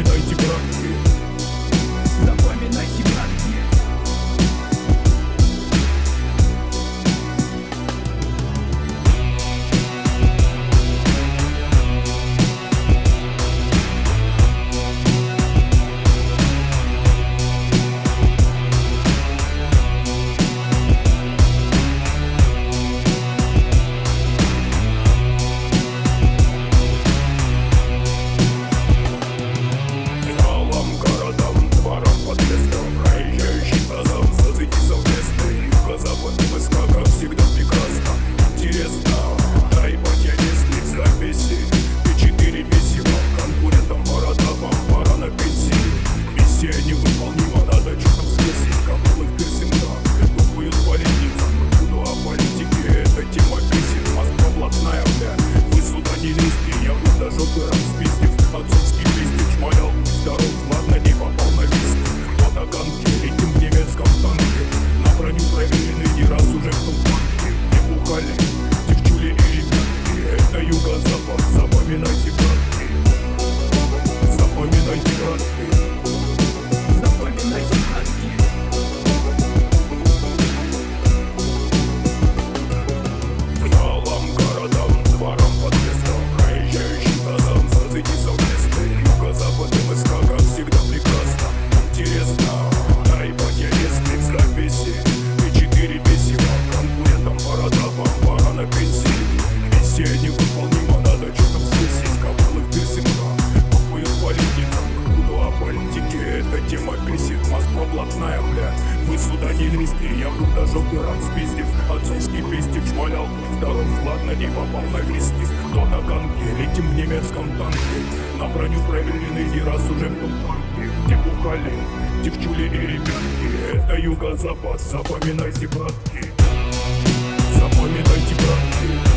United Pride стаканки, летим в немецком танке На броню проверим этого пора на пенсии Миссия невыполнима, надо что-то взвесить Кобылы в пирсингах, попы в политиках Буду о политике, эта тема бесит. Москва блатная, бля, вы сюда не лезьте Я вдруг даже пират спиздив, отцовский пистик Шмалял, будь здоров, ладно, не попал на вести Кто на конке, летим в немецком танке. На броню проверенный не раз уже был танки Где бухали, девчули и ребятки. Это юго-запад, запоминайте, братки. Запоминайте, братки